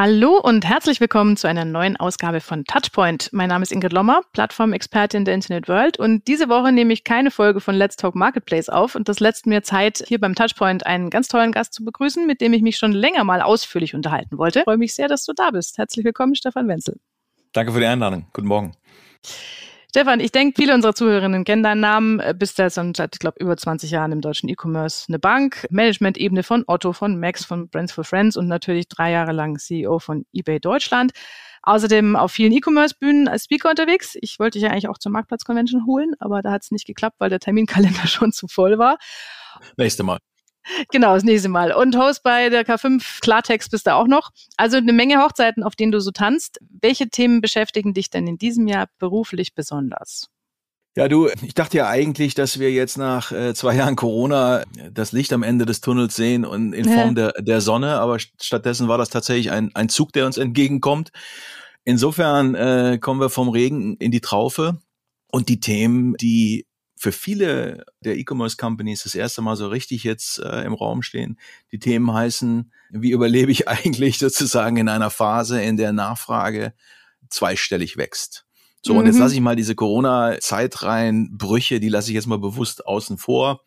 Hallo und herzlich willkommen zu einer neuen Ausgabe von Touchpoint. Mein Name ist Ingrid Lommer, Plattformexpertin der Internet World und diese Woche nehme ich keine Folge von Let's Talk Marketplace auf und das lässt mir Zeit, hier beim Touchpoint einen ganz tollen Gast zu begrüßen, mit dem ich mich schon länger mal ausführlich unterhalten wollte. Ich freue mich sehr, dass du da bist. Herzlich willkommen, Stefan Wenzel. Danke für die Einladung. Guten Morgen. Stefan, ich denke, viele unserer Zuhörerinnen kennen deinen Namen. Äh, bist ja seit, ich glaube, über 20 Jahren im deutschen E-Commerce eine Bank, Management-Ebene von Otto, von Max, von Brands for Friends und natürlich drei Jahre lang CEO von eBay Deutschland. Außerdem auf vielen E-Commerce-Bühnen als Speaker unterwegs. Ich wollte dich ja eigentlich auch zur Marktplatz-Convention holen, aber da hat es nicht geklappt, weil der Terminkalender schon zu voll war. Nächste Mal. Genau, das nächste Mal. Und Host bei der K5 Klartext bist du auch noch. Also eine Menge Hochzeiten, auf denen du so tanzt. Welche Themen beschäftigen dich denn in diesem Jahr beruflich besonders? Ja, du, ich dachte ja eigentlich, dass wir jetzt nach äh, zwei Jahren Corona das Licht am Ende des Tunnels sehen und in Form der, der Sonne, aber stattdessen war das tatsächlich ein, ein Zug, der uns entgegenkommt. Insofern äh, kommen wir vom Regen in die Traufe und die Themen, die für viele der E-Commerce-Companies das erste Mal so richtig jetzt äh, im Raum stehen. Die Themen heißen, wie überlebe ich eigentlich sozusagen in einer Phase, in der Nachfrage zweistellig wächst. So, mhm. und jetzt mhm. lasse ich mal diese Corona-Zeitreihenbrüche, die lasse ich jetzt mal bewusst außen vor.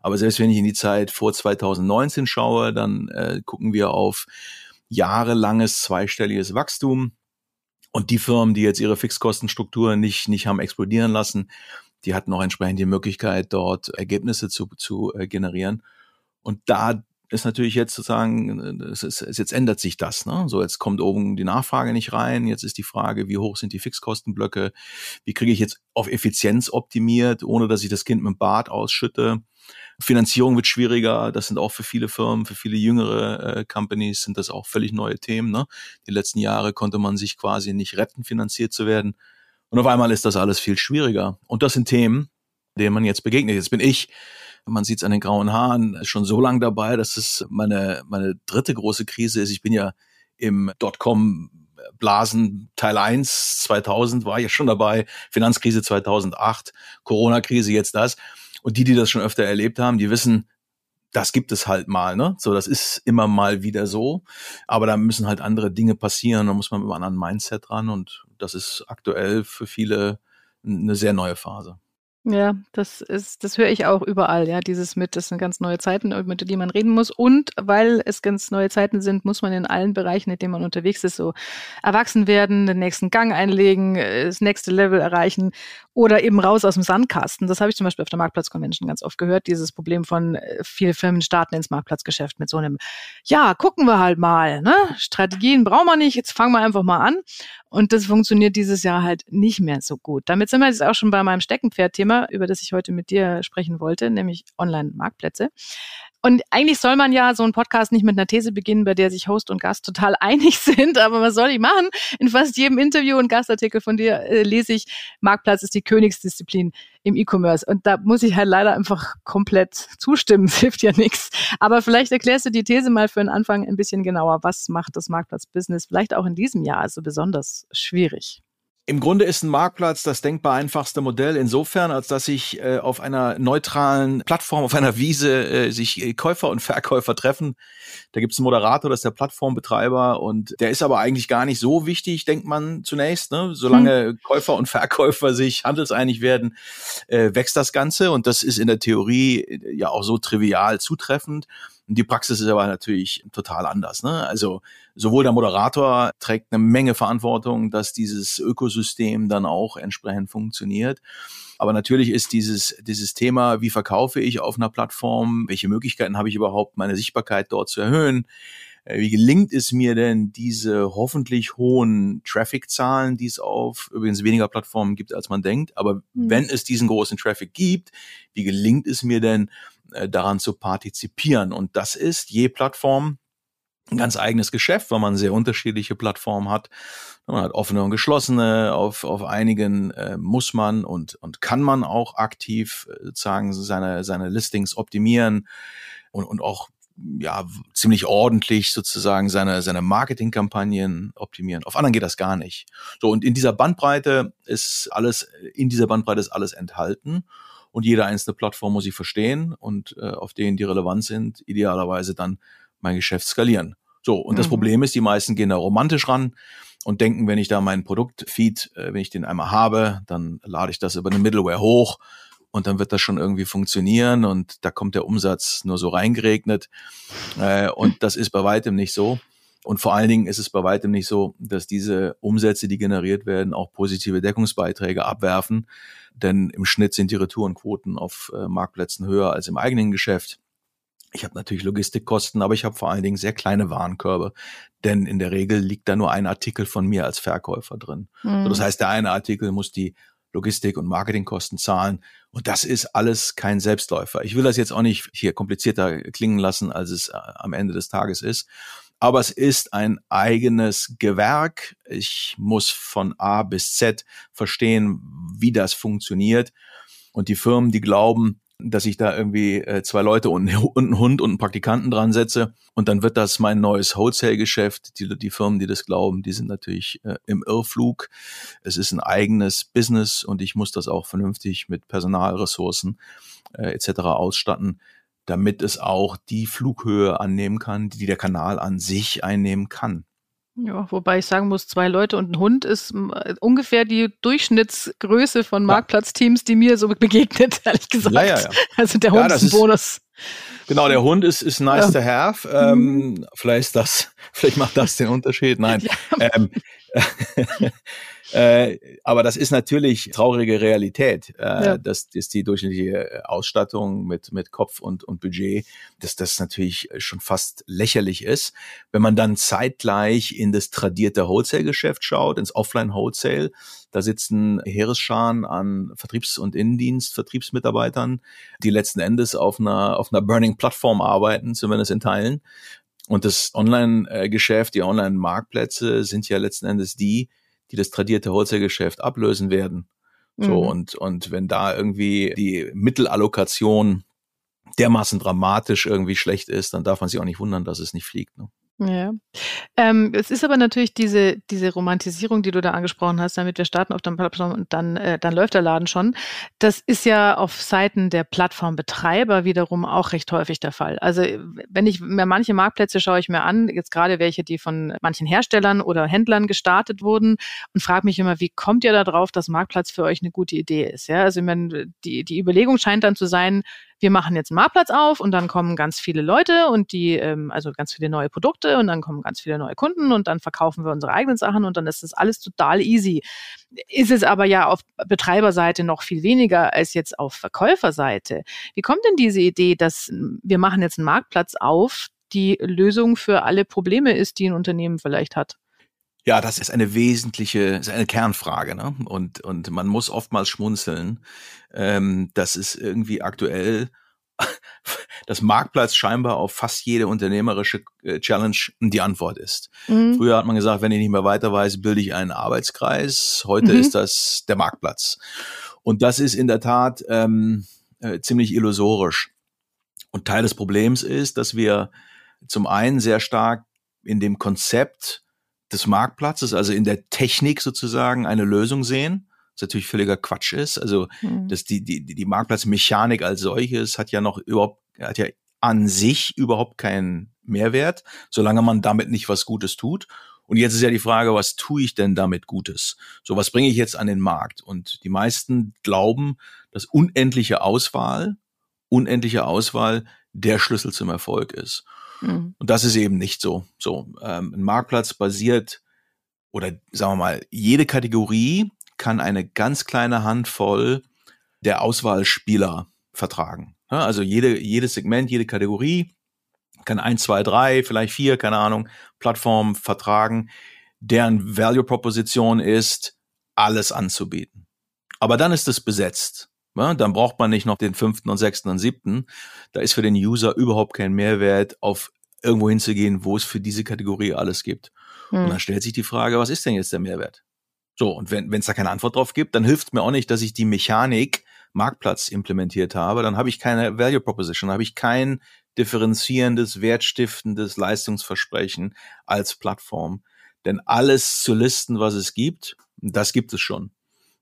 Aber selbst wenn ich in die Zeit vor 2019 schaue, dann äh, gucken wir auf jahrelanges zweistelliges Wachstum. Und die Firmen, die jetzt ihre Fixkostenstruktur nicht, nicht haben explodieren lassen, die hatten auch entsprechend die Möglichkeit, dort Ergebnisse zu, zu äh, generieren. Und da ist natürlich jetzt sozusagen, es ist, jetzt ändert sich das. Ne? So, jetzt kommt oben die Nachfrage nicht rein. Jetzt ist die Frage, wie hoch sind die Fixkostenblöcke? Wie kriege ich jetzt auf Effizienz optimiert, ohne dass ich das Kind mit dem Bad ausschütte? Finanzierung wird schwieriger. Das sind auch für viele Firmen, für viele jüngere äh, Companies sind das auch völlig neue Themen. Ne? Die letzten Jahre konnte man sich quasi nicht retten, finanziert zu werden. Und auf einmal ist das alles viel schwieriger. Und das sind Themen, denen man jetzt begegnet. Jetzt bin ich, man sieht es an den grauen Haaren, schon so lange dabei, dass es meine, meine dritte große Krise ist. Ich bin ja im Dotcom Blasen Teil 1 2000 war ja schon dabei, Finanzkrise 2008, Corona-Krise jetzt das. Und die, die das schon öfter erlebt haben, die wissen, das gibt es halt mal, ne? So, das ist immer mal wieder so. Aber da müssen halt andere Dinge passieren. Da muss man mit einem anderen Mindset ran. Und das ist aktuell für viele eine sehr neue Phase. Ja, das ist, das höre ich auch überall, ja, dieses mit, das sind ganz neue Zeiten, mit denen man reden muss. Und weil es ganz neue Zeiten sind, muss man in allen Bereichen, in denen man unterwegs ist, so erwachsen werden, den nächsten Gang einlegen, das nächste Level erreichen oder eben raus aus dem Sandkasten. Das habe ich zum Beispiel auf der Marktplatzconvention ganz oft gehört, dieses Problem von äh, viele Firmen starten ins Marktplatzgeschäft mit so einem, ja, gucken wir halt mal, ne? Strategien brauchen wir nicht, jetzt fangen wir einfach mal an. Und das funktioniert dieses Jahr halt nicht mehr so gut. Damit sind wir jetzt auch schon bei meinem Steckenpferd-Thema, über das ich heute mit dir sprechen wollte, nämlich Online-Marktplätze. Und eigentlich soll man ja so einen Podcast nicht mit einer These beginnen, bei der sich Host und Gast total einig sind, aber was soll ich machen? In fast jedem Interview und Gastartikel von dir äh, lese ich, Marktplatz ist die Königsdisziplin im E-Commerce. Und da muss ich halt leider einfach komplett zustimmen. Es hilft ja nichts. Aber vielleicht erklärst du die These mal für den Anfang ein bisschen genauer. Was macht das Marktplatz-Business vielleicht auch in diesem Jahr also besonders schwierig? Im Grunde ist ein Marktplatz das denkbar einfachste Modell insofern, als dass sich äh, auf einer neutralen Plattform, auf einer Wiese äh, sich äh, Käufer und Verkäufer treffen. Da gibt es einen Moderator, das ist der Plattformbetreiber und der ist aber eigentlich gar nicht so wichtig, denkt man zunächst. Ne? Solange hm. Käufer und Verkäufer sich handelseinig werden, äh, wächst das Ganze und das ist in der Theorie äh, ja auch so trivial zutreffend. Die Praxis ist aber natürlich total anders. Ne? Also sowohl der Moderator trägt eine Menge Verantwortung, dass dieses Ökosystem dann auch entsprechend funktioniert. Aber natürlich ist dieses, dieses Thema, wie verkaufe ich auf einer Plattform, welche Möglichkeiten habe ich überhaupt, meine Sichtbarkeit dort zu erhöhen, äh, wie gelingt es mir denn, diese hoffentlich hohen Traffic-Zahlen, die es auf übrigens weniger Plattformen gibt, als man denkt, aber mhm. wenn es diesen großen Traffic gibt, wie gelingt es mir denn, äh, daran zu partizipieren. Und das ist je Plattform ein ganz eigenes Geschäft, weil man sehr unterschiedliche Plattformen hat. Man hat offene und geschlossene. Auf, auf einigen äh, muss man und, und kann man auch aktiv äh, sozusagen seine, seine Listings optimieren und, und auch ja ziemlich ordentlich sozusagen seine seine Marketingkampagnen optimieren. Auf anderen geht das gar nicht. So und in dieser Bandbreite ist alles in dieser Bandbreite ist alles enthalten und jede einzelne Plattform muss ich verstehen und äh, auf denen die relevant sind, idealerweise dann mein Geschäft skalieren. So und mhm. das Problem ist, die meisten gehen da romantisch ran und denken, wenn ich da meinen Produktfeed, äh, wenn ich den einmal habe, dann lade ich das über eine Middleware hoch und dann wird das schon irgendwie funktionieren und da kommt der Umsatz nur so reingeregnet. Äh, und das ist bei weitem nicht so. Und vor allen Dingen ist es bei weitem nicht so, dass diese Umsätze, die generiert werden, auch positive Deckungsbeiträge abwerfen. Denn im Schnitt sind die Retourenquoten auf äh, Marktplätzen höher als im eigenen Geschäft. Ich habe natürlich Logistikkosten, aber ich habe vor allen Dingen sehr kleine Warenkörbe, denn in der Regel liegt da nur ein Artikel von mir als Verkäufer drin. Mhm. So, das heißt, der eine Artikel muss die Logistik- und Marketingkosten zahlen. Und das ist alles kein Selbstläufer. Ich will das jetzt auch nicht hier komplizierter klingen lassen, als es äh, am Ende des Tages ist. Aber es ist ein eigenes Gewerk. Ich muss von A bis Z verstehen, wie das funktioniert. Und die Firmen, die glauben, dass ich da irgendwie äh, zwei Leute und, einen Hund und einen Praktikanten dran setze und dann wird das mein neues Wholesale-Geschäft. Die, die Firmen, die das glauben, die sind natürlich äh, im Irrflug. Es ist ein eigenes Business und ich muss das auch vernünftig mit Personalressourcen äh, etc. ausstatten, damit es auch die Flughöhe annehmen kann, die der Kanal an sich einnehmen kann. Ja, wobei ich sagen muss, zwei Leute und ein Hund ist äh, ungefähr die Durchschnittsgröße von Marktplatzteams, die mir so begegnet, ehrlich gesagt. Ja, ja, ja. Also der Hund ist ein Bonus. Genau, der Hund ist, ist nice to have. Ähm, mhm. Vielleicht das, vielleicht macht das den Unterschied. Nein. Ähm, Äh, aber das ist natürlich traurige Realität, äh, ja. dass, dass die durchschnittliche Ausstattung mit, mit Kopf und, und Budget, dass das natürlich schon fast lächerlich ist. Wenn man dann zeitgleich in das tradierte Wholesale-Geschäft schaut, ins Offline-Wholesale, da sitzen Heeresscharen an Vertriebs- und Innendienst, Vertriebsmitarbeitern, die letzten Endes auf einer, auf einer Burning-Plattform arbeiten, zumindest in Teilen. Und das Online-Geschäft, die Online-Marktplätze sind ja letzten Endes die, die das tradierte Wholesale-Geschäft ablösen werden. So, mhm. und, und wenn da irgendwie die Mittelallokation dermaßen dramatisch irgendwie schlecht ist, dann darf man sich auch nicht wundern, dass es nicht fliegt. Ne? Ja. Ähm, es ist aber natürlich diese, diese Romantisierung, die du da angesprochen hast, damit wir starten auf der Plattform und dann, äh, dann läuft der Laden schon. Das ist ja auf Seiten der Plattformbetreiber wiederum auch recht häufig der Fall. Also wenn ich mir manche Marktplätze schaue ich mir an, jetzt gerade welche, die von manchen Herstellern oder Händlern gestartet wurden und frage mich immer, wie kommt ihr da drauf, dass Marktplatz für euch eine gute Idee ist? Ja, also ich meine, die, die Überlegung scheint dann zu sein, wir machen jetzt einen Marktplatz auf und dann kommen ganz viele Leute und die, ähm, also ganz viele neue Produkte und dann kommen ganz viele neue Kunden und dann verkaufen wir unsere eigenen Sachen und dann ist das alles total easy. Ist es aber ja auf Betreiberseite noch viel weniger als jetzt auf Verkäuferseite. Wie kommt denn diese Idee, dass wir machen jetzt einen Marktplatz auf, die Lösung für alle Probleme ist, die ein Unternehmen vielleicht hat? Ja, das ist eine wesentliche, ist eine Kernfrage, ne? Und und man muss oftmals schmunzeln. Ähm, das ist irgendwie aktuell das Marktplatz scheinbar auf fast jede unternehmerische äh, Challenge die Antwort ist. Mhm. Früher hat man gesagt, wenn ich nicht mehr weiter weiß, bilde ich einen Arbeitskreis. Heute mhm. ist das der Marktplatz. Und das ist in der Tat ähm, äh, ziemlich illusorisch. Und Teil des Problems ist, dass wir zum einen sehr stark in dem Konzept des Marktplatzes, also in der Technik sozusagen eine Lösung sehen, was natürlich völliger Quatsch ist. Also mhm. dass die, die, die Marktplatzmechanik als solches hat ja noch überhaupt, hat ja an sich überhaupt keinen Mehrwert, solange man damit nicht was Gutes tut. Und jetzt ist ja die Frage, was tue ich denn damit Gutes? So, was bringe ich jetzt an den Markt? Und die meisten glauben, dass unendliche Auswahl, unendliche Auswahl der Schlüssel zum Erfolg ist. Mhm. Und das ist eben nicht so. So, ähm, ein Marktplatz basiert oder sagen wir mal, jede Kategorie kann eine ganz kleine Handvoll der Auswahlspieler vertragen. Also jede, jedes Segment, jede Kategorie kann ein, zwei, drei, vielleicht vier, keine Ahnung, Plattformen vertragen, deren Value Proposition ist, alles anzubieten. Aber dann ist es besetzt. Ja, dann braucht man nicht noch den fünften und sechsten und siebten. Da ist für den User überhaupt kein Mehrwert, auf irgendwo hinzugehen, wo es für diese Kategorie alles gibt. Hm. Und dann stellt sich die Frage, was ist denn jetzt der Mehrwert? So, und wenn es da keine Antwort drauf gibt, dann hilft mir auch nicht, dass ich die Mechanik Marktplatz implementiert habe. Dann habe ich keine Value Proposition, habe ich keinen differenzierendes, wertstiftendes Leistungsversprechen als Plattform. Denn alles zu listen, was es gibt, das gibt es schon.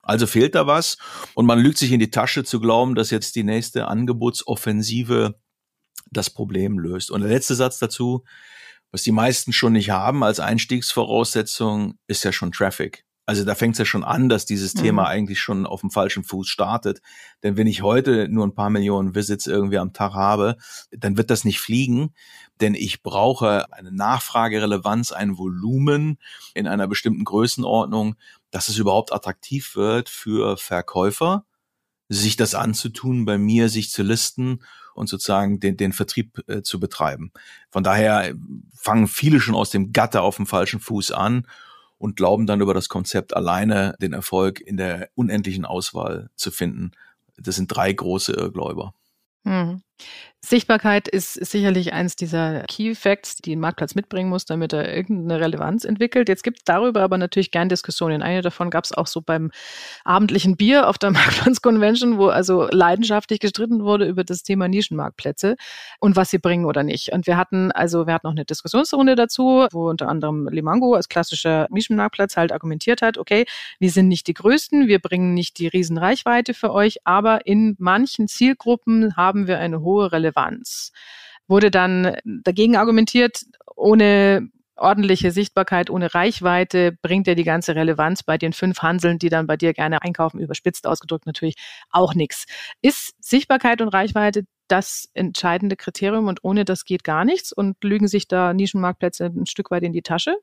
Also fehlt da was und man lügt sich in die Tasche zu glauben, dass jetzt die nächste Angebotsoffensive das Problem löst. Und der letzte Satz dazu, was die meisten schon nicht haben als Einstiegsvoraussetzung, ist ja schon Traffic. Also da fängt es ja schon an, dass dieses mhm. Thema eigentlich schon auf dem falschen Fuß startet. Denn wenn ich heute nur ein paar Millionen Visits irgendwie am Tag habe, dann wird das nicht fliegen. Denn ich brauche eine Nachfragerelevanz, ein Volumen in einer bestimmten Größenordnung, dass es überhaupt attraktiv wird für Verkäufer, sich das anzutun, bei mir sich zu listen und sozusagen den, den Vertrieb äh, zu betreiben. Von daher fangen viele schon aus dem Gatter auf dem falschen Fuß an und glauben dann über das Konzept alleine den Erfolg in der unendlichen Auswahl zu finden. Das sind drei große Irrgläuber. Mhm. Sichtbarkeit ist, sicherlich eins dieser Key Facts, die ein Marktplatz mitbringen muss, damit er irgendeine Relevanz entwickelt. Jetzt gibt es darüber aber natürlich gern Diskussionen. Eine davon gab es auch so beim abendlichen Bier auf der Marktplatz Convention, wo also leidenschaftlich gestritten wurde über das Thema Nischenmarktplätze und was sie bringen oder nicht. Und wir hatten also, wir hatten noch eine Diskussionsrunde dazu, wo unter anderem Limango als klassischer Nischenmarktplatz halt argumentiert hat, okay, wir sind nicht die Größten, wir bringen nicht die Riesenreichweite für euch, aber in manchen Zielgruppen haben wir eine hohe Relevanz Relevanz. Wurde dann dagegen argumentiert, ohne ordentliche Sichtbarkeit, ohne Reichweite bringt ja die ganze Relevanz bei den fünf Hanseln, die dann bei dir gerne einkaufen, überspitzt ausgedrückt natürlich auch nichts. Ist Sichtbarkeit und Reichweite das entscheidende Kriterium und ohne das geht gar nichts und lügen sich da Nischenmarktplätze ein Stück weit in die Tasche?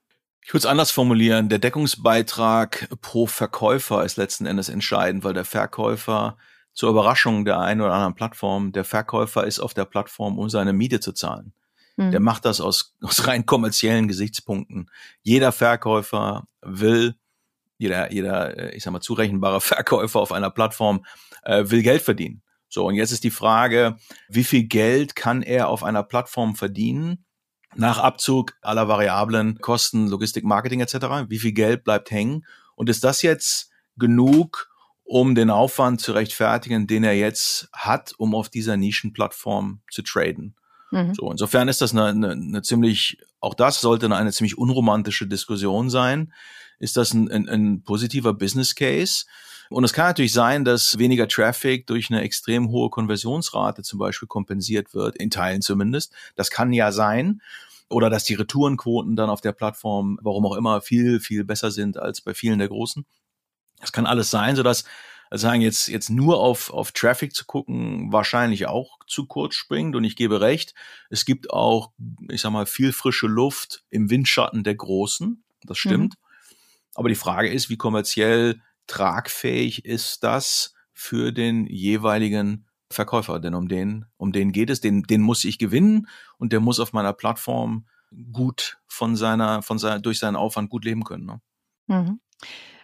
Ich würde es anders formulieren. Der Deckungsbeitrag pro Verkäufer ist letzten Endes entscheidend, weil der Verkäufer zur Überraschung der einen oder anderen Plattform, der Verkäufer ist auf der Plattform, um seine Miete zu zahlen. Mhm. Der macht das aus, aus rein kommerziellen Gesichtspunkten. Jeder Verkäufer will, jeder, jeder, äh, ich sag mal, zurechenbare Verkäufer auf einer Plattform äh, will Geld verdienen. So, und jetzt ist die Frage, wie viel Geld kann er auf einer Plattform verdienen? Nach Abzug aller Variablen, Kosten, Logistik, Marketing etc. Wie viel Geld bleibt hängen? Und ist das jetzt genug, um den Aufwand zu rechtfertigen, den er jetzt hat, um auf dieser Nischenplattform zu traden. Mhm. So, insofern ist das eine, eine, eine ziemlich, auch das sollte eine ziemlich unromantische Diskussion sein. Ist das ein, ein, ein positiver Business Case? Und es kann natürlich sein, dass weniger Traffic durch eine extrem hohe Konversionsrate zum Beispiel kompensiert wird, in Teilen zumindest. Das kann ja sein. Oder dass die Retourenquoten dann auf der Plattform, warum auch immer, viel, viel besser sind als bei vielen der Großen. Das kann alles sein, sodass also sagen jetzt jetzt nur auf auf Traffic zu gucken wahrscheinlich auch zu kurz springt und ich gebe recht, es gibt auch ich sag mal viel frische Luft im Windschatten der großen, das stimmt. Mhm. Aber die Frage ist, wie kommerziell tragfähig ist das für den jeweiligen Verkäufer, denn um den um den geht es, den den muss ich gewinnen und der muss auf meiner Plattform gut von seiner von seiner durch seinen Aufwand gut leben können. Ne? Mhm.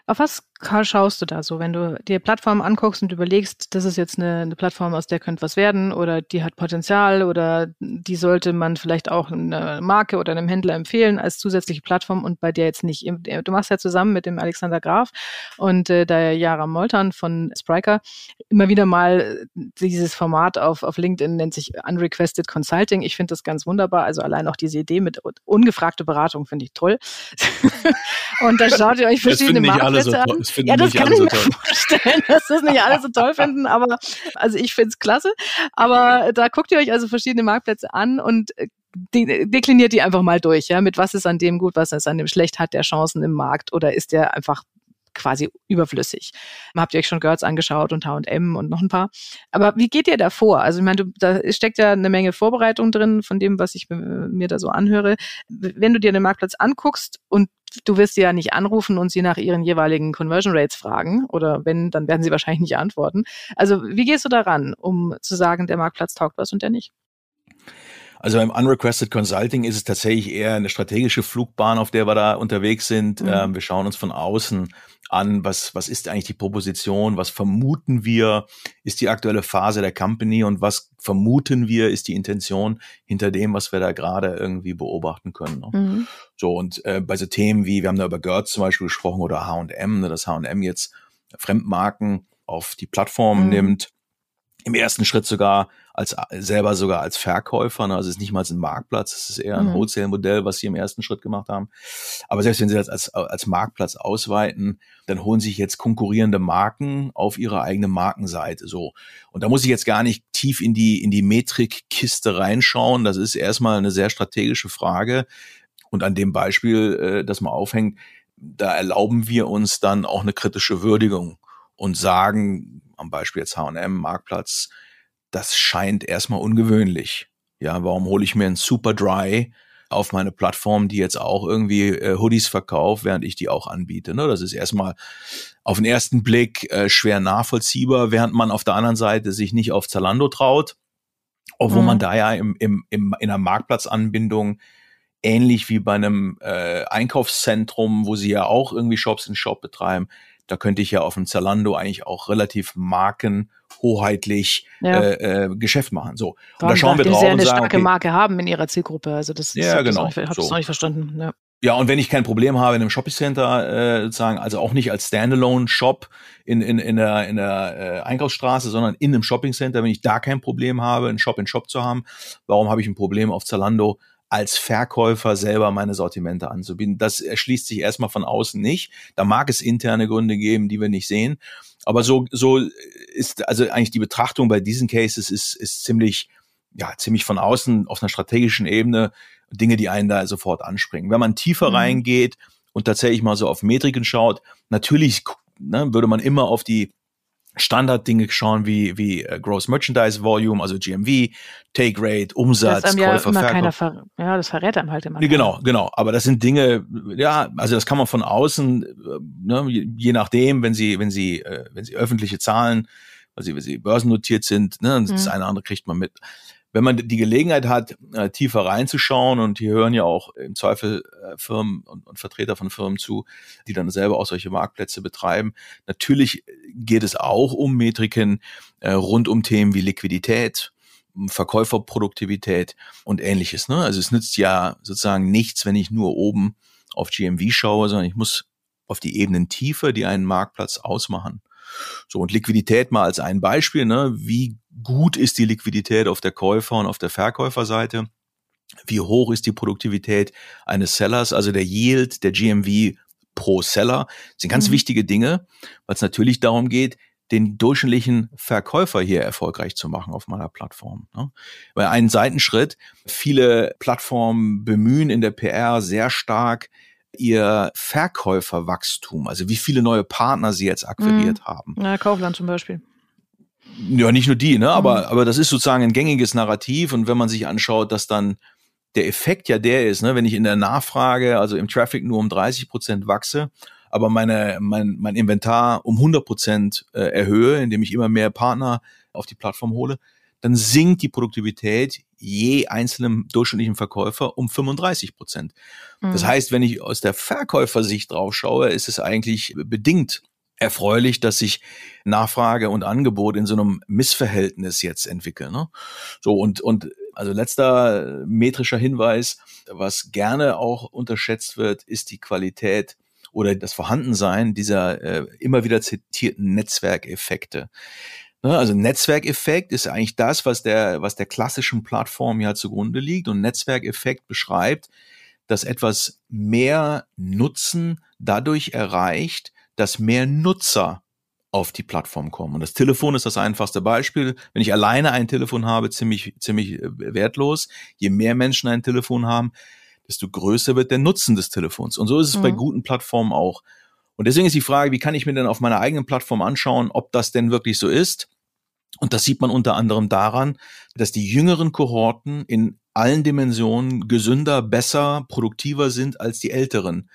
Auf was schaust du da so, wenn du dir Plattformen anguckst und überlegst, das ist jetzt eine, eine, Plattform, aus der könnte was werden oder die hat Potenzial oder die sollte man vielleicht auch einer Marke oder einem Händler empfehlen als zusätzliche Plattform und bei der jetzt nicht. Du machst ja zusammen mit dem Alexander Graf und äh, der Jara Moltan von Spriker immer wieder mal dieses Format auf, auf LinkedIn nennt sich Unrequested Consulting. Ich finde das ganz wunderbar. Also allein auch diese Idee mit ungefragte Beratung finde ich toll. und da schaut ihr euch verschiedene so toll. Finden ja, das nicht kann alle so toll. vorstellen, dass das nicht alle so toll finden, aber also ich finde es klasse. Aber da guckt ihr euch also verschiedene Marktplätze an und äh, de dekliniert die einfach mal durch, ja, mit was ist an dem gut, was ist an dem schlecht, hat der Chancen im Markt oder ist der einfach quasi überflüssig. Habt ihr euch schon Girls angeschaut und H&M und noch ein paar. Aber wie geht ihr da vor? Also ich meine, du, da steckt ja eine Menge Vorbereitung drin von dem, was ich mir da so anhöre. Wenn du dir den Marktplatz anguckst und du wirst sie ja nicht anrufen und sie nach ihren jeweiligen Conversion Rates fragen oder wenn, dann werden sie wahrscheinlich nicht antworten. Also wie gehst du daran, um zu sagen, der Marktplatz taugt was und der nicht? Also beim Unrequested Consulting ist es tatsächlich eher eine strategische Flugbahn, auf der wir da unterwegs sind. Mhm. Ähm, wir schauen uns von außen an, was, was ist eigentlich die Proposition, was vermuten wir, ist die aktuelle Phase der Company und was vermuten wir, ist die Intention hinter dem, was wir da gerade irgendwie beobachten können. Ne? Mhm. So, und äh, bei so Themen wie, wir haben da über Girls zum Beispiel gesprochen oder H&M, ne, dass H&M jetzt Fremdmarken auf die Plattform mhm. nimmt, im ersten Schritt sogar als selber sogar als Verkäufer. Ne? Also es ist nicht mal ein Marktplatz, es ist eher ein mhm. Wholesale-Modell, was sie im ersten Schritt gemacht haben. Aber selbst wenn sie das als, als Marktplatz ausweiten, dann holen sich jetzt konkurrierende Marken auf ihre eigene Markenseite. So. Und da muss ich jetzt gar nicht tief in die, in die Metrikkiste reinschauen. Das ist erstmal eine sehr strategische Frage. Und an dem Beispiel, äh, das man aufhängt, da erlauben wir uns dann auch eine kritische Würdigung und sagen, am Beispiel jetzt H&M, Marktplatz, das scheint erstmal ungewöhnlich. Ja, warum hole ich mir ein Super Dry auf meine Plattform, die jetzt auch irgendwie äh, Hoodies verkauft, während ich die auch anbiete. Ne? Das ist erstmal auf den ersten Blick äh, schwer nachvollziehbar, während man auf der anderen Seite sich nicht auf Zalando traut, obwohl mhm. man da ja im, im, im, in der Marktplatzanbindung ähnlich wie bei einem äh, Einkaufszentrum, wo sie ja auch irgendwie Shops in Shop betreiben, da könnte ich ja auf dem Zalando eigentlich auch relativ markenhoheitlich ja. äh, äh, Geschäft machen. So. Und da schauen wir drauf sie eine und sagen, starke okay, Marke haben in ihrer Zielgruppe. Also das, ja, das genau. Ich habe das noch nicht verstanden. Ja. Ja, und wenn ich kein Problem habe in einem Shopping Center, äh, sozusagen, also auch nicht als Standalone-Shop in, in, in der, in der äh, Einkaufsstraße, sondern in einem Shopping Center, wenn ich da kein Problem habe, einen Shop in Shop zu haben, warum habe ich ein Problem auf Zalando als Verkäufer selber meine Sortimente anzubieten. Das erschließt sich erstmal von außen nicht. Da mag es interne Gründe geben, die wir nicht sehen. Aber so, so ist also eigentlich die Betrachtung bei diesen Cases ist, ist ziemlich, ja, ziemlich von außen auf einer strategischen Ebene Dinge, die einen da sofort anspringen. Wenn man tiefer mhm. reingeht und tatsächlich mal so auf Metriken schaut, natürlich ne, würde man immer auf die Standarddinge schauen wie wie uh, Gross Merchandise Volume, also GMV, Take Rate, Umsatz, das ja Käufer, immer ver ja, das verrät einem halt immer. Nee, genau, genau. Aber das sind Dinge, ja, also das kann man von außen, äh, ne, je nachdem, wenn sie wenn sie äh, wenn sie öffentliche Zahlen, also wenn sie börsennotiert sind, ne, das mhm. eine oder andere kriegt man mit wenn man die Gelegenheit hat, äh, tiefer reinzuschauen, und hier hören ja auch im Zweifel äh, Firmen und, und, Vertreter von Firmen zu, die dann selber auch solche Marktplätze betreiben. Natürlich geht es auch um Metriken äh, rund um Themen wie Liquidität, Verkäuferproduktivität und ähnliches. Ne? Also es nützt ja sozusagen nichts, wenn ich nur oben auf GMV schaue, sondern ich muss auf die Ebenen tiefer, die einen Marktplatz ausmachen. So, und Liquidität mal als ein Beispiel, ne? Wie gut ist die Liquidität auf der Käufer- und auf der Verkäuferseite? Wie hoch ist die Produktivität eines Sellers, also der Yield, der GMV pro Seller? Das sind ganz mhm. wichtige Dinge, weil es natürlich darum geht, den durchschnittlichen Verkäufer hier erfolgreich zu machen auf meiner Plattform. Ne? Bei einem Seitenschritt, viele Plattformen bemühen in der PR sehr stark ihr Verkäuferwachstum, also wie viele neue Partner sie jetzt akquiriert mhm. haben. Ja, Kaufland zum Beispiel. Ja, nicht nur die, ne? Aber, mhm. aber das ist sozusagen ein gängiges Narrativ. Und wenn man sich anschaut, dass dann der Effekt ja der ist, ne, wenn ich in der Nachfrage, also im Traffic nur um 30 Prozent wachse, aber meine, mein, mein Inventar um 100 Prozent äh, erhöhe, indem ich immer mehr Partner auf die Plattform hole, dann sinkt die Produktivität je einzelnen durchschnittlichen Verkäufer um 35 Prozent. Mhm. Das heißt, wenn ich aus der Verkäufersicht drauf schaue, ist es eigentlich bedingt erfreulich, dass sich Nachfrage und Angebot in so einem Missverhältnis jetzt entwickeln. Ne? So und und also letzter metrischer Hinweis, was gerne auch unterschätzt wird, ist die Qualität oder das Vorhandensein dieser äh, immer wieder zitierten Netzwerkeffekte. Ne, also Netzwerkeffekt ist eigentlich das, was der, was der klassischen Plattform ja zugrunde liegt. Und Netzwerkeffekt beschreibt, dass etwas mehr Nutzen dadurch erreicht, dass mehr Nutzer auf die Plattform kommen. Und das Telefon ist das einfachste Beispiel. Wenn ich alleine ein Telefon habe, ziemlich, ziemlich äh, wertlos. Je mehr Menschen ein Telefon haben, desto größer wird der Nutzen des Telefons. Und so ist es mhm. bei guten Plattformen auch. Und deswegen ist die Frage, wie kann ich mir denn auf meiner eigenen Plattform anschauen, ob das denn wirklich so ist? Und das sieht man unter anderem daran, dass die jüngeren Kohorten in allen Dimensionen gesünder, besser, produktiver sind als die älteren.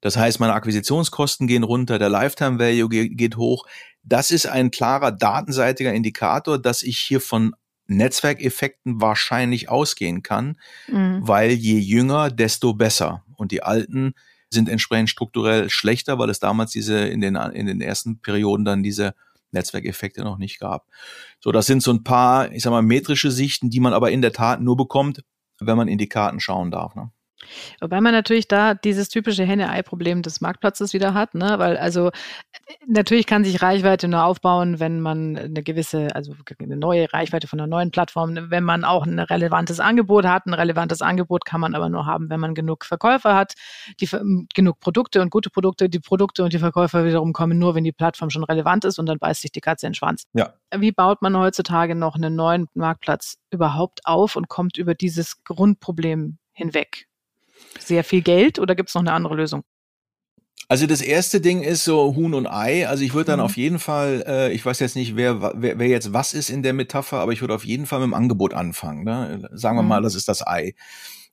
Das heißt, meine Akquisitionskosten gehen runter, der Lifetime Value geht hoch. Das ist ein klarer datenseitiger Indikator, dass ich hier von Netzwerkeffekten wahrscheinlich ausgehen kann, mhm. weil je jünger, desto besser. Und die Alten sind entsprechend strukturell schlechter, weil es damals diese in den, in den ersten Perioden dann diese Netzwerkeffekte noch nicht gab. So, das sind so ein paar, ich sag mal, metrische Sichten, die man aber in der Tat nur bekommt, wenn man in die Karten schauen darf. Ne? Wobei man natürlich da dieses typische Henne-Ei-Problem des Marktplatzes wieder hat, ne? Weil also natürlich kann sich Reichweite nur aufbauen, wenn man eine gewisse, also eine neue Reichweite von einer neuen Plattform, wenn man auch ein relevantes Angebot hat. Ein relevantes Angebot kann man aber nur haben, wenn man genug Verkäufer hat, die genug Produkte und gute Produkte. Die Produkte und die Verkäufer wiederum kommen nur, wenn die Plattform schon relevant ist und dann beißt sich die Katze in den Schwanz. Ja. Wie baut man heutzutage noch einen neuen Marktplatz überhaupt auf und kommt über dieses Grundproblem hinweg? Sehr viel Geld oder gibt es noch eine andere Lösung? Also das erste Ding ist so Huhn und Ei. Also ich würde dann mhm. auf jeden Fall, äh, ich weiß jetzt nicht, wer, wer, wer jetzt was ist in der Metapher, aber ich würde auf jeden Fall mit dem Angebot anfangen. Ne? Sagen wir mhm. mal, das ist das Ei.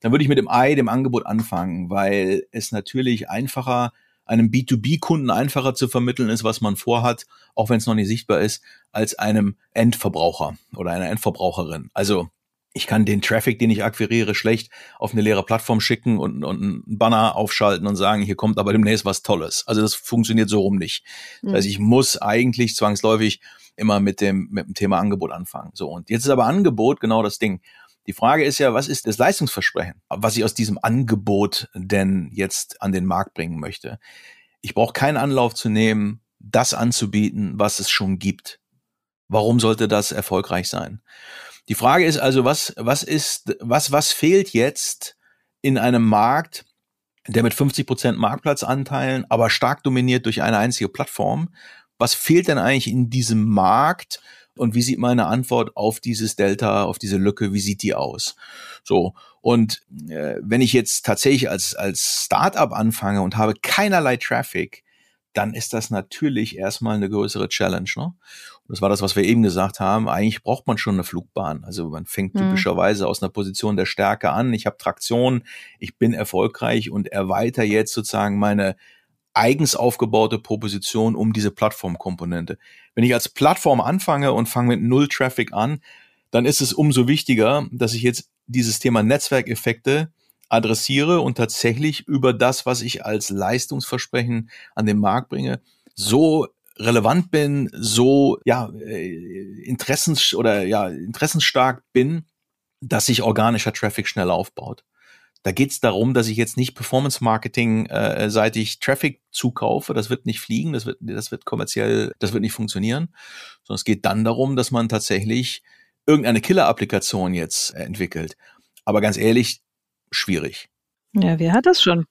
Dann würde ich mit dem Ei, dem Angebot anfangen, weil es natürlich einfacher, einem B2B-Kunden einfacher zu vermitteln ist, was man vorhat, auch wenn es noch nicht sichtbar ist, als einem Endverbraucher oder einer Endverbraucherin. Also ich kann den Traffic, den ich akquiriere, schlecht auf eine leere Plattform schicken und, und einen Banner aufschalten und sagen, hier kommt aber demnächst was Tolles. Also das funktioniert so rum nicht. Mhm. Das heißt, ich muss eigentlich zwangsläufig immer mit dem, mit dem Thema Angebot anfangen. So. Und jetzt ist aber Angebot genau das Ding. Die Frage ist ja, was ist das Leistungsversprechen, was ich aus diesem Angebot denn jetzt an den Markt bringen möchte? Ich brauche keinen Anlauf zu nehmen, das anzubieten, was es schon gibt. Warum sollte das erfolgreich sein? Die Frage ist also, was, was ist, was, was fehlt jetzt in einem Markt, der mit 50 Prozent Marktplatzanteilen, aber stark dominiert durch eine einzige Plattform? Was fehlt denn eigentlich in diesem Markt? Und wie sieht meine Antwort auf dieses Delta, auf diese Lücke, wie sieht die aus? So. Und äh, wenn ich jetzt tatsächlich als, als Startup anfange und habe keinerlei Traffic, dann ist das natürlich erstmal eine größere Challenge. Ne? Und das war das, was wir eben gesagt haben. Eigentlich braucht man schon eine Flugbahn. Also man fängt mhm. typischerweise aus einer Position der Stärke an. Ich habe Traktion, ich bin erfolgreich und erweitere jetzt sozusagen meine eigens aufgebaute Proposition um diese Plattformkomponente. Wenn ich als Plattform anfange und fange mit Null Traffic an, dann ist es umso wichtiger, dass ich jetzt dieses Thema Netzwerkeffekte adressiere und tatsächlich über das, was ich als Leistungsversprechen an den Markt bringe, so relevant bin, so ja äh, interessens oder ja interessensstark bin, dass sich organischer Traffic schnell aufbaut. Da geht es darum, dass ich jetzt nicht Performance Marketing äh, seitig Traffic zukaufe. Das wird nicht fliegen, das wird, das wird kommerziell, das wird nicht funktionieren. Sondern es geht dann darum, dass man tatsächlich irgendeine Killer-Applikation jetzt entwickelt. Aber ganz ehrlich, schwierig. Ja, wer hat das schon?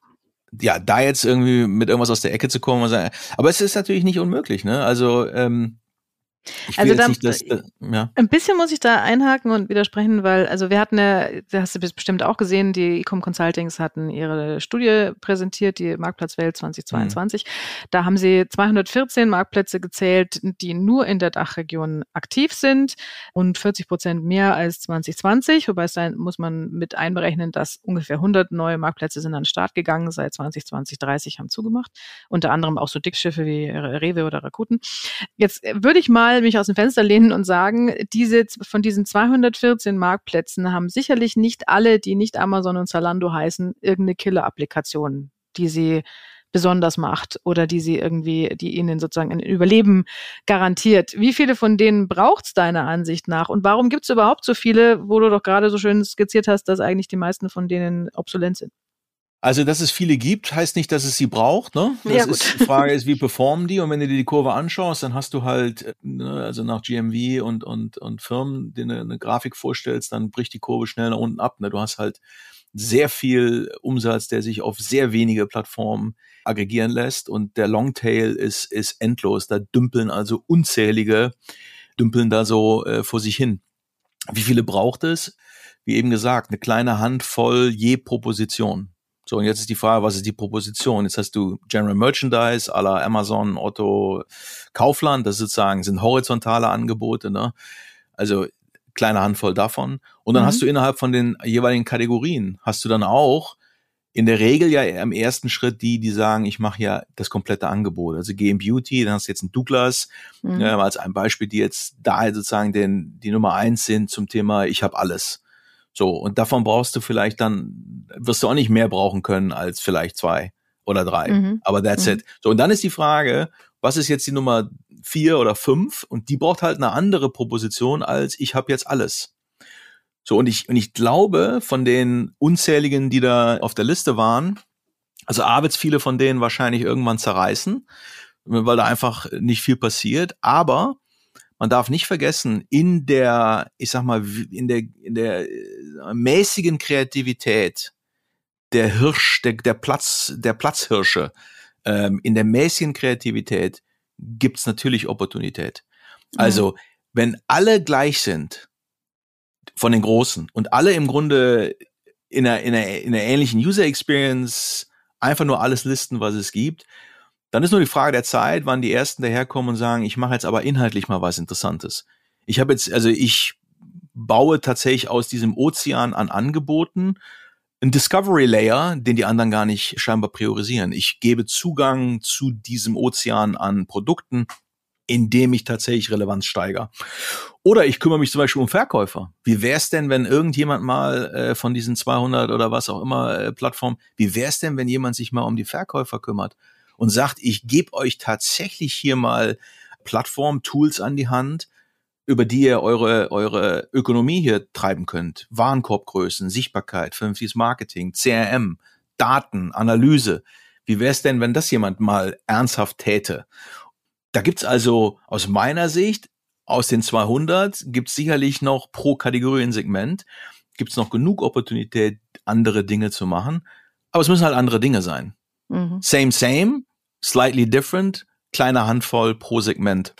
Ja, da jetzt irgendwie mit irgendwas aus der Ecke zu kommen, aber es ist natürlich nicht unmöglich, ne? Also ähm, ich also da, nicht, dass, äh, ja. ein bisschen muss ich da einhaken und widersprechen, weil also wir hatten ja, das hast du bestimmt auch gesehen, die Ecom Consultings hatten ihre Studie präsentiert, die Marktplatzwelt 2022. Mhm. Da haben sie 214 Marktplätze gezählt, die nur in der Dachregion aktiv sind und 40 Prozent mehr als 2020, wobei es da muss man mit einberechnen, dass ungefähr 100 neue Marktplätze sind an den Start gegangen, seit 2020, 30 haben zugemacht, unter anderem auch so Dickschiffe wie Rewe oder Rakuten. Jetzt würde ich mal mal mich aus dem Fenster lehnen und sagen, diese, von diesen 214 Marktplätzen haben sicherlich nicht alle, die nicht Amazon und Zalando heißen, irgendeine Killer-Applikation, die sie besonders macht oder die sie irgendwie, die ihnen sozusagen ein Überleben garantiert. Wie viele von denen braucht es deiner Ansicht nach? Und warum gibt es überhaupt so viele, wo du doch gerade so schön skizziert hast, dass eigentlich die meisten von denen obsolent sind? Also, dass es viele gibt, heißt nicht, dass es sie braucht. Ne? Das ja, ist, die Frage ist, wie performen die? Und wenn du dir die Kurve anschaust, dann hast du halt, ne, also nach GMV und, und, und Firmen, die eine, eine Grafik vorstellst, dann bricht die Kurve schnell nach unten ab. Ne? Du hast halt sehr viel Umsatz, der sich auf sehr wenige Plattformen aggregieren lässt. Und der Longtail ist, ist endlos. Da dümpeln also unzählige, dümpeln da so äh, vor sich hin. Wie viele braucht es? Wie eben gesagt, eine kleine Handvoll je Proposition. So, und jetzt ist die Frage, was ist die Proposition? Jetzt hast du General Merchandise à la Amazon, Otto, Kaufland, das sozusagen sind horizontale Angebote, ne? Also kleine Handvoll davon. Und dann mhm. hast du innerhalb von den jeweiligen Kategorien, hast du dann auch in der Regel ja im ersten Schritt die, die sagen, ich mache ja das komplette Angebot. Also Game Beauty, dann hast du jetzt einen Douglas, mhm. ja, als ein Beispiel, die jetzt da sozusagen den, die Nummer eins sind zum Thema, ich habe alles. So, und davon brauchst du vielleicht dann, wirst du auch nicht mehr brauchen können als vielleicht zwei oder drei. Mhm. Aber that's mhm. it. So, und dann ist die Frage, was ist jetzt die Nummer vier oder fünf? Und die braucht halt eine andere Proposition als ich habe jetzt alles. So, und ich, und ich glaube, von den unzähligen, die da auf der Liste waren, also A wird's viele von denen wahrscheinlich irgendwann zerreißen, weil da einfach nicht viel passiert. Aber man darf nicht vergessen, in der, ich sag mal, in der, in der äh, mäßigen Kreativität der Hirsch, der, der Platz, der Platzhirsche, ähm, in der mäßigen Kreativität gibt's natürlich Opportunität. Also, mhm. wenn alle gleich sind von den Großen und alle im Grunde in einer, in einer, in einer ähnlichen User Experience einfach nur alles listen, was es gibt, dann ist nur die Frage der Zeit, wann die Ersten daherkommen und sagen, ich mache jetzt aber inhaltlich mal was Interessantes. Ich habe jetzt, also ich baue tatsächlich aus diesem Ozean an Angeboten ein Discovery Layer, den die anderen gar nicht scheinbar priorisieren. Ich gebe Zugang zu diesem Ozean an Produkten, indem ich tatsächlich Relevanz steigere. Oder ich kümmere mich zum Beispiel um Verkäufer. Wie wäre es denn, wenn irgendjemand mal äh, von diesen 200 oder was auch immer äh, Plattformen, wie wäre es denn, wenn jemand sich mal um die Verkäufer kümmert und sagt, ich gebe euch tatsächlich hier mal Plattform-Tools an die Hand, über die ihr eure, eure Ökonomie hier treiben könnt. Warenkorbgrößen, Sichtbarkeit, vernünftiges Marketing, CRM, Daten, Analyse. Wie wäre es denn, wenn das jemand mal ernsthaft täte? Da gibt's also aus meiner Sicht, aus den 200, gibt's sicherlich noch pro Kategoriensegment, gibt's noch genug Opportunität, andere Dinge zu machen. Aber es müssen halt andere Dinge sein. Mhm. Same, same, slightly different, kleine Handvoll pro Segment.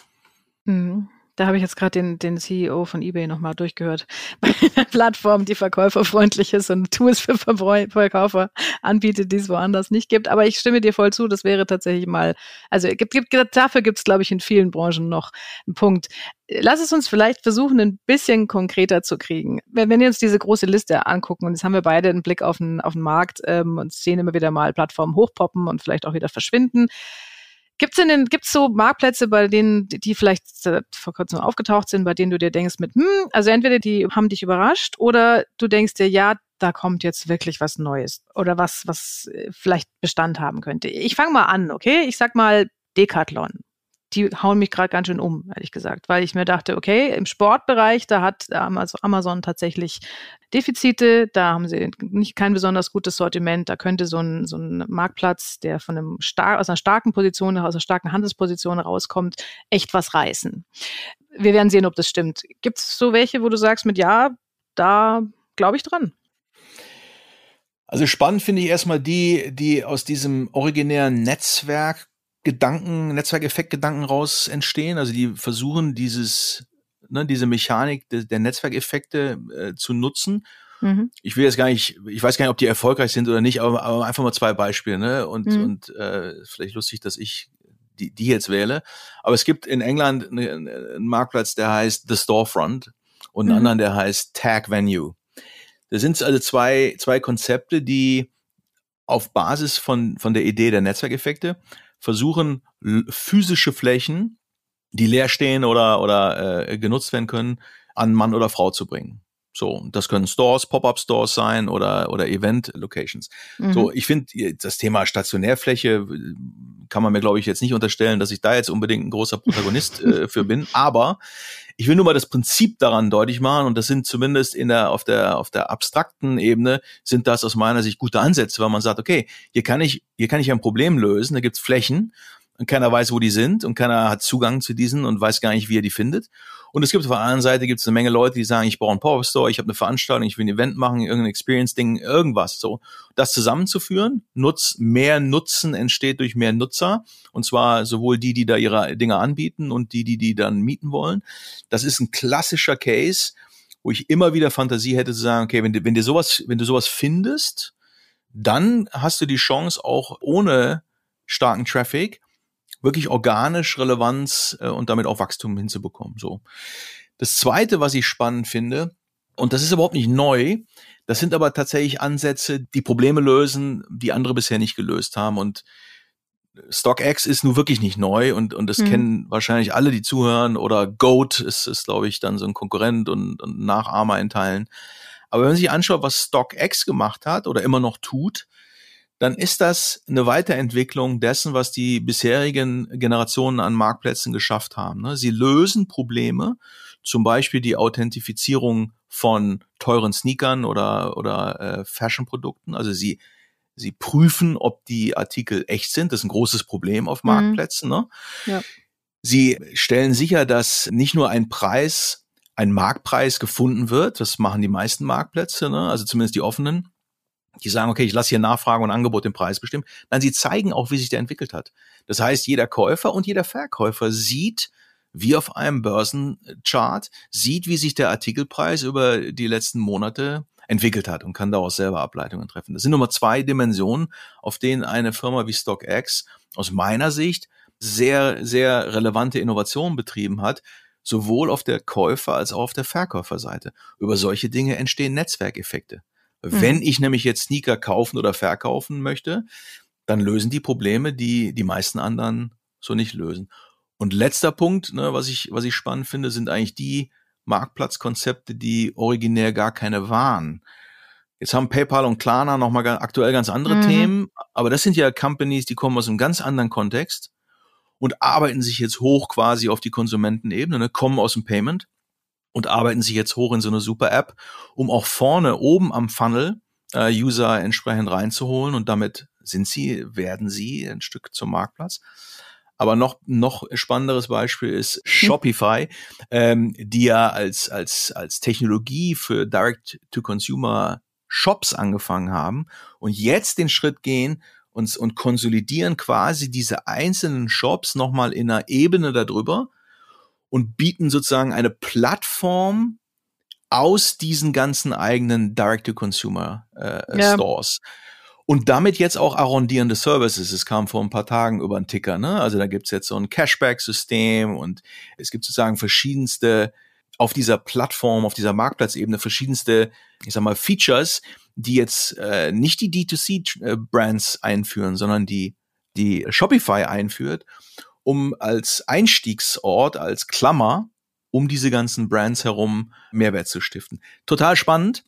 Mhm. Da habe ich jetzt gerade den, den CEO von eBay nochmal durchgehört. Bei einer Plattform, die verkäuferfreundlich ist und Tools für Verkäufer anbietet, die es woanders nicht gibt. Aber ich stimme dir voll zu, das wäre tatsächlich mal, also gibt, gibt, dafür gibt es, glaube ich, in vielen Branchen noch einen Punkt. Lass es uns vielleicht versuchen, ein bisschen konkreter zu kriegen. Wenn, wenn wir uns diese große Liste angucken, und jetzt haben wir beide einen Blick auf den, auf den Markt ähm, und sehen immer wieder mal Plattformen hochpoppen und vielleicht auch wieder verschwinden. Gibt's denn, gibt's so Marktplätze, bei denen, die vielleicht vor kurzem aufgetaucht sind, bei denen du dir denkst mit, hm, also entweder die haben dich überrascht oder du denkst dir, ja, da kommt jetzt wirklich was Neues oder was, was äh, vielleicht Bestand haben könnte. Ich fange mal an, okay? Ich sag mal Decathlon die hauen mich gerade ganz schön um, ehrlich gesagt, weil ich mir dachte, okay, im Sportbereich, da hat Amazon tatsächlich Defizite, da haben sie nicht kein besonders gutes Sortiment, da könnte so ein, so ein Marktplatz, der von einem star aus einer starken Position, aus einer starken Handelsposition rauskommt, echt was reißen. Wir werden sehen, ob das stimmt. Gibt es so welche, wo du sagst mit ja, da glaube ich dran? Also spannend finde ich erstmal die, die aus diesem originären Netzwerk Gedanken, Netzwerkeffekt-Gedanken raus entstehen. Also die versuchen dieses, ne, diese Mechanik de, der Netzwerkeffekte äh, zu nutzen. Mhm. Ich will jetzt gar nicht, ich weiß gar nicht, ob die erfolgreich sind oder nicht, aber, aber einfach mal zwei Beispiele, ne? Und, mhm. und äh, vielleicht lustig, dass ich die, die jetzt wähle. Aber es gibt in England einen, einen Marktplatz, der heißt The Storefront und einen mhm. anderen, der heißt Tag Venue. Das sind also zwei, zwei Konzepte, die auf Basis von, von der Idee der Netzwerkeffekte versuchen, physische Flächen, die leer stehen oder, oder äh, genutzt werden können, an Mann oder Frau zu bringen. So, das können Stores, Pop-up-Stores sein oder oder Event-Locations. Mhm. So, ich finde das Thema Stationärfläche kann man mir glaube ich jetzt nicht unterstellen, dass ich da jetzt unbedingt ein großer Protagonist äh, für bin. Aber ich will nur mal das Prinzip daran deutlich machen und das sind zumindest in der auf der auf der abstrakten Ebene sind das aus meiner Sicht gute Ansätze, weil man sagt, okay, hier kann ich hier kann ich ein Problem lösen. Da gibt's Flächen und keiner weiß, wo die sind und keiner hat Zugang zu diesen und weiß gar nicht, wie er die findet. Und es gibt auf der anderen Seite gibt es eine Menge Leute, die sagen, ich brauche einen Pop-up Store, ich habe eine Veranstaltung, ich will ein Event machen, irgendein Experience-Ding, irgendwas. So, das zusammenzuführen, Nutz, mehr Nutzen entsteht durch mehr Nutzer und zwar sowohl die, die da ihre Dinge anbieten und die, die die dann mieten wollen. Das ist ein klassischer Case, wo ich immer wieder Fantasie hätte zu sagen, okay, wenn du, wenn du sowas, wenn du sowas findest, dann hast du die Chance auch ohne starken Traffic wirklich organisch Relevanz äh, und damit auch Wachstum hinzubekommen. So. Das zweite, was ich spannend finde, und das ist überhaupt nicht neu, das sind aber tatsächlich Ansätze, die Probleme lösen, die andere bisher nicht gelöst haben. Und StockX ist nun wirklich nicht neu und, und das mhm. kennen wahrscheinlich alle, die zuhören. Oder Goat ist, ist glaube ich, dann so ein Konkurrent und, und Nachahmer in Teilen. Aber wenn man sich anschaut, was StockX gemacht hat oder immer noch tut, dann ist das eine Weiterentwicklung dessen, was die bisherigen Generationen an Marktplätzen geschafft haben. Ne? Sie lösen Probleme, zum Beispiel die Authentifizierung von teuren Sneakern oder, oder äh, Fashion-Produkten. Also sie, sie prüfen, ob die Artikel echt sind. Das ist ein großes Problem auf mhm. Marktplätzen. Ne? Ja. Sie stellen sicher, dass nicht nur ein Preis, ein Marktpreis gefunden wird. Das machen die meisten Marktplätze, ne? also zumindest die offenen. Die sagen, okay, ich lasse hier Nachfrage und Angebot den Preis bestimmen. Nein, sie zeigen auch, wie sich der entwickelt hat. Das heißt, jeder Käufer und jeder Verkäufer sieht, wie auf einem Börsenchart, sieht, wie sich der Artikelpreis über die letzten Monate entwickelt hat und kann daraus selber Ableitungen treffen. Das sind Nummer zwei Dimensionen, auf denen eine Firma wie StockX aus meiner Sicht sehr, sehr relevante Innovationen betrieben hat, sowohl auf der Käufer- als auch auf der Verkäuferseite. Über solche Dinge entstehen Netzwerkeffekte. Mhm. Wenn ich nämlich jetzt Sneaker kaufen oder verkaufen möchte, dann lösen die Probleme, die die meisten anderen so nicht lösen. Und letzter Punkt, ne, was ich, was ich spannend finde, sind eigentlich die Marktplatzkonzepte, die originär gar keine waren. Jetzt haben PayPal und Klarna nochmal aktuell ganz andere mhm. Themen, aber das sind ja Companies, die kommen aus einem ganz anderen Kontext und arbeiten sich jetzt hoch quasi auf die Konsumentenebene, ne, kommen aus dem Payment und arbeiten sich jetzt hoch in so eine super App, um auch vorne oben am Funnel äh, User entsprechend reinzuholen und damit sind sie, werden sie ein Stück zum Marktplatz. Aber noch, noch spannenderes Beispiel ist Shopify, ähm, die ja als, als, als Technologie für Direct-to-Consumer Shops angefangen haben und jetzt den Schritt gehen und, und konsolidieren quasi diese einzelnen Shops nochmal in einer Ebene darüber und bieten sozusagen eine Plattform aus diesen ganzen eigenen Direct-to-Consumer äh, ja. Stores. Und damit jetzt auch arrondierende Services. Es kam vor ein paar Tagen über einen Ticker, ne? Also da gibt's jetzt so ein Cashback-System und es gibt sozusagen verschiedenste auf dieser Plattform, auf dieser Marktplatzebene verschiedenste, ich sag mal, Features, die jetzt äh, nicht die D2C-Brands einführen, sondern die, die Shopify einführt, um als Einstiegsort, als Klammer, um diese ganzen Brands herum Mehrwert zu stiften. Total spannend,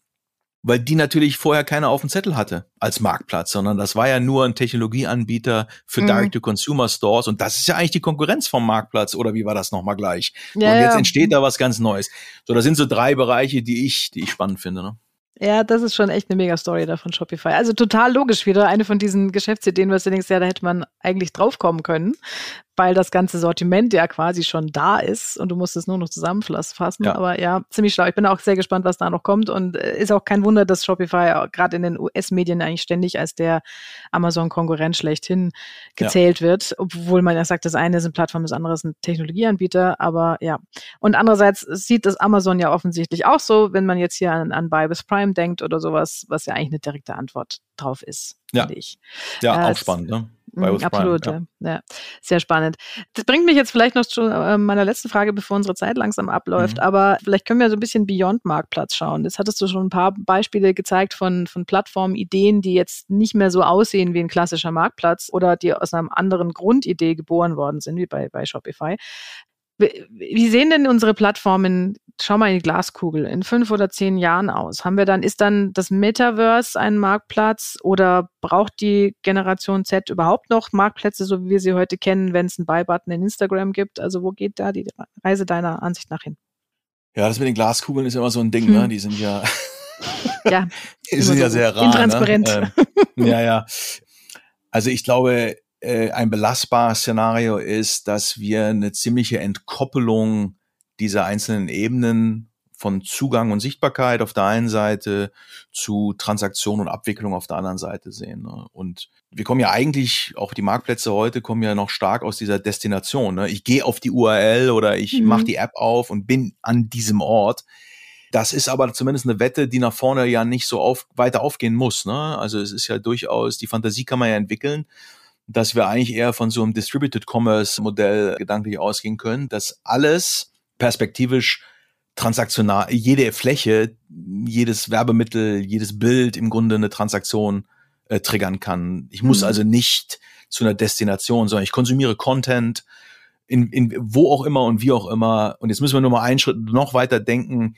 weil die natürlich vorher keiner auf dem Zettel hatte als Marktplatz, sondern das war ja nur ein Technologieanbieter für mhm. Direct-to-Consumer-Stores und das ist ja eigentlich die Konkurrenz vom Marktplatz oder wie war das nochmal gleich? Ja, und jetzt ja. entsteht da was ganz Neues. So, das sind so drei Bereiche, die ich, die ich spannend finde. Ne? Ja, das ist schon echt eine Mega-Story da von Shopify. Also total logisch wieder. Eine von diesen Geschäftsideen, was du denkst, ja, da hätte man eigentlich draufkommen können, weil das ganze Sortiment ja quasi schon da ist und du musst es nur noch zusammenfassen. Ja. Aber ja, ziemlich schlau. Ich bin auch sehr gespannt, was da noch kommt und äh, ist auch kein Wunder, dass Shopify gerade in den US-Medien eigentlich ständig als der Amazon-Konkurrent schlechthin gezählt ja. wird, obwohl man ja sagt, das eine ist eine Plattform, das andere ist ein Technologieanbieter, aber ja. Und andererseits sieht das Amazon ja offensichtlich auch so, wenn man jetzt hier an, an with Prime denkt oder sowas, was ja eigentlich eine direkte Antwort drauf ist, ja. finde ich. Ja, äh, auch spannend, ne? Mhm, absolut, Prime, ja. ja. Sehr spannend. Das bringt mich jetzt vielleicht noch zu äh, meiner letzten Frage, bevor unsere Zeit langsam abläuft. Mhm. Aber vielleicht können wir so ein bisschen Beyond Marktplatz schauen. Jetzt hattest du schon ein paar Beispiele gezeigt von, von Plattformideen, die jetzt nicht mehr so aussehen wie ein klassischer Marktplatz oder die aus einer anderen Grundidee geboren worden sind, wie bei, bei Shopify. Wie sehen denn unsere Plattformen, schau mal in die Glaskugel, in fünf oder zehn Jahren aus? Haben wir dann, ist dann das Metaverse ein Marktplatz oder braucht die Generation Z überhaupt noch Marktplätze, so wie wir sie heute kennen, wenn es einen Buy-Button in Instagram gibt? Also wo geht da die Reise deiner Ansicht nach hin? Ja, das mit den Glaskugeln ist immer so ein Ding, hm. ne? Die sind ja, ja, die sind so ja sehr rar. Ne? Intransparent. Ne? Ähm, ja, ja. Also ich glaube, ein belastbares Szenario ist, dass wir eine ziemliche Entkoppelung dieser einzelnen Ebenen von Zugang und Sichtbarkeit auf der einen Seite zu Transaktion und Abwicklung auf der anderen Seite sehen. Ne? Und wir kommen ja eigentlich, auch die Marktplätze heute kommen ja noch stark aus dieser Destination. Ne? Ich gehe auf die URL oder ich mhm. mache die App auf und bin an diesem Ort. Das ist aber zumindest eine Wette, die nach vorne ja nicht so auf, weiter aufgehen muss. Ne? Also es ist ja durchaus, die Fantasie kann man ja entwickeln dass wir eigentlich eher von so einem Distributed Commerce Modell gedanklich ausgehen können, dass alles perspektivisch transaktional, jede Fläche, jedes Werbemittel, jedes Bild im Grunde eine Transaktion äh, triggern kann. Ich muss mhm. also nicht zu einer Destination, sondern ich konsumiere Content in, in wo auch immer und wie auch immer. Und jetzt müssen wir nur mal einen Schritt noch weiter denken.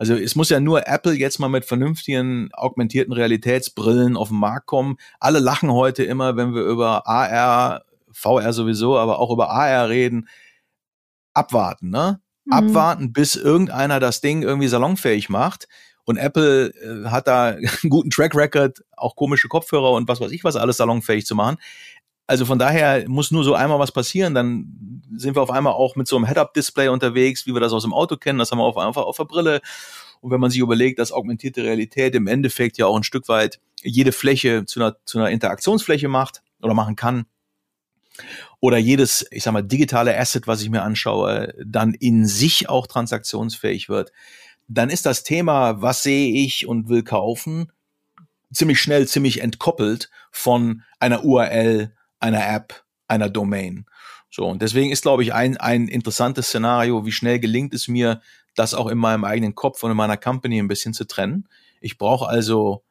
Also es muss ja nur Apple jetzt mal mit vernünftigen augmentierten Realitätsbrillen auf den Markt kommen. Alle lachen heute immer, wenn wir über AR, VR sowieso, aber auch über AR reden. Abwarten, ne? mhm. abwarten, bis irgendeiner das Ding irgendwie salonfähig macht. Und Apple äh, hat da einen guten Track Record, auch komische Kopfhörer und was weiß ich was alles salonfähig zu machen. Also von daher muss nur so einmal was passieren, dann sind wir auf einmal auch mit so einem Head-Up-Display unterwegs, wie wir das aus dem Auto kennen. Das haben wir auf, einfach auf der Brille. Und wenn man sich überlegt, dass augmentierte Realität im Endeffekt ja auch ein Stück weit jede Fläche zu einer, zu einer Interaktionsfläche macht oder machen kann, oder jedes, ich sag mal, digitale Asset, was ich mir anschaue, dann in sich auch transaktionsfähig wird, dann ist das Thema, was sehe ich und will kaufen, ziemlich schnell, ziemlich entkoppelt von einer URL, einer App, einer Domain. So, und deswegen ist, glaube ich, ein, ein interessantes Szenario, wie schnell gelingt es mir, das auch in meinem eigenen Kopf und in meiner Company ein bisschen zu trennen. Ich brauche also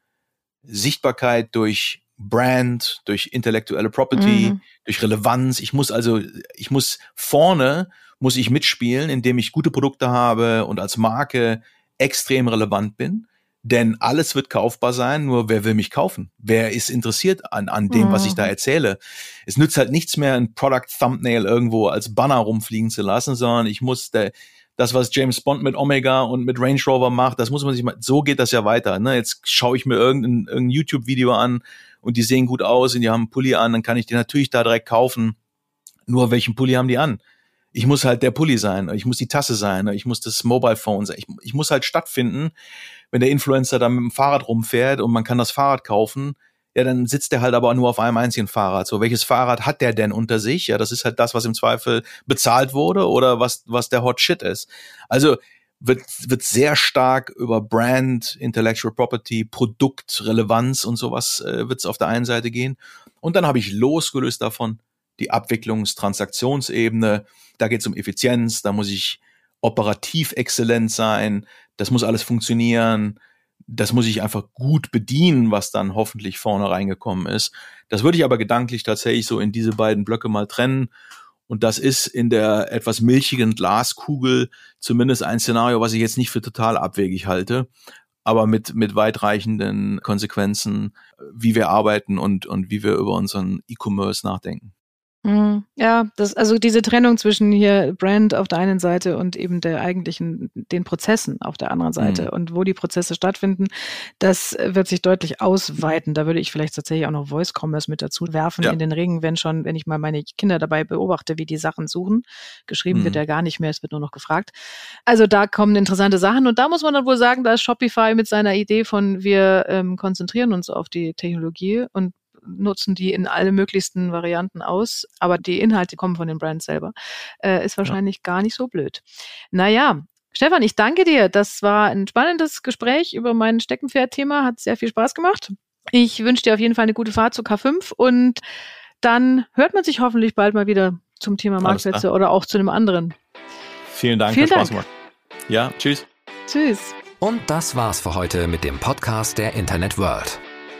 Sichtbarkeit durch Brand, durch intellektuelle Property, mhm. durch Relevanz. Ich muss also, ich muss vorne, muss ich mitspielen, indem ich gute Produkte habe und als Marke extrem relevant bin. Denn alles wird kaufbar sein, nur wer will mich kaufen? Wer ist interessiert an, an dem, mhm. was ich da mhm. erzähle? Es nützt halt nichts mehr, ein Product Thumbnail irgendwo als Banner rumfliegen zu lassen, sondern ich muss der, das, was James Bond mit Omega und mit Range Rover macht, das muss man sich mal, so geht das ja weiter. Ne? Jetzt schaue ich mir irgendein, irgendein YouTube-Video an und die sehen gut aus und die haben einen Pulli an, dann kann ich den natürlich da direkt kaufen. Nur welchen Pulli haben die an? ich muss halt der Pulli sein, ich muss die Tasse sein, ich muss das Mobile Phone sein. Ich, ich muss halt stattfinden, wenn der Influencer da mit dem Fahrrad rumfährt und man kann das Fahrrad kaufen, ja, dann sitzt der halt aber nur auf einem einzigen Fahrrad. So, welches Fahrrad hat der denn unter sich? Ja, das ist halt das, was im Zweifel bezahlt wurde oder was, was der Hot Shit ist. Also wird, wird sehr stark über Brand, Intellectual Property, Produktrelevanz und sowas äh, wird es auf der einen Seite gehen. Und dann habe ich losgelöst davon die Abwicklungstransaktionsebene. Da geht es um Effizienz, da muss ich operativ exzellent sein, das muss alles funktionieren, das muss ich einfach gut bedienen, was dann hoffentlich vorne reingekommen ist. Das würde ich aber gedanklich tatsächlich so in diese beiden Blöcke mal trennen. Und das ist in der etwas milchigen Glaskugel zumindest ein Szenario, was ich jetzt nicht für total abwegig halte, aber mit, mit weitreichenden Konsequenzen, wie wir arbeiten und, und wie wir über unseren E-Commerce nachdenken. Mhm. Ja, das, also diese Trennung zwischen hier Brand auf der einen Seite und eben der eigentlichen, den Prozessen auf der anderen Seite mhm. und wo die Prozesse stattfinden, das wird sich deutlich ausweiten. Da würde ich vielleicht tatsächlich auch noch Voice Commerce mit dazu werfen ja. in den Ringen, wenn schon, wenn ich mal meine Kinder dabei beobachte, wie die Sachen suchen. Geschrieben mhm. wird ja gar nicht mehr, es wird nur noch gefragt. Also da kommen interessante Sachen und da muss man dann wohl sagen, da ist Shopify mit seiner Idee von wir ähm, konzentrieren uns auf die Technologie und nutzen die in alle möglichsten Varianten aus, aber die Inhalte kommen von den Brands selber. Äh, ist wahrscheinlich ja. gar nicht so blöd. Naja, Stefan, ich danke dir. Das war ein spannendes Gespräch über mein Steckenpferd-Thema. Hat sehr viel Spaß gemacht. Ich wünsche dir auf jeden Fall eine gute Fahrt zu K5 und dann hört man sich hoffentlich bald mal wieder zum Thema Marktplätze oder auch zu einem anderen. Vielen Dank, Vielen Dank. Spaß gemacht. Ja, tschüss. Tschüss. Und das war's für heute mit dem Podcast der Internet World.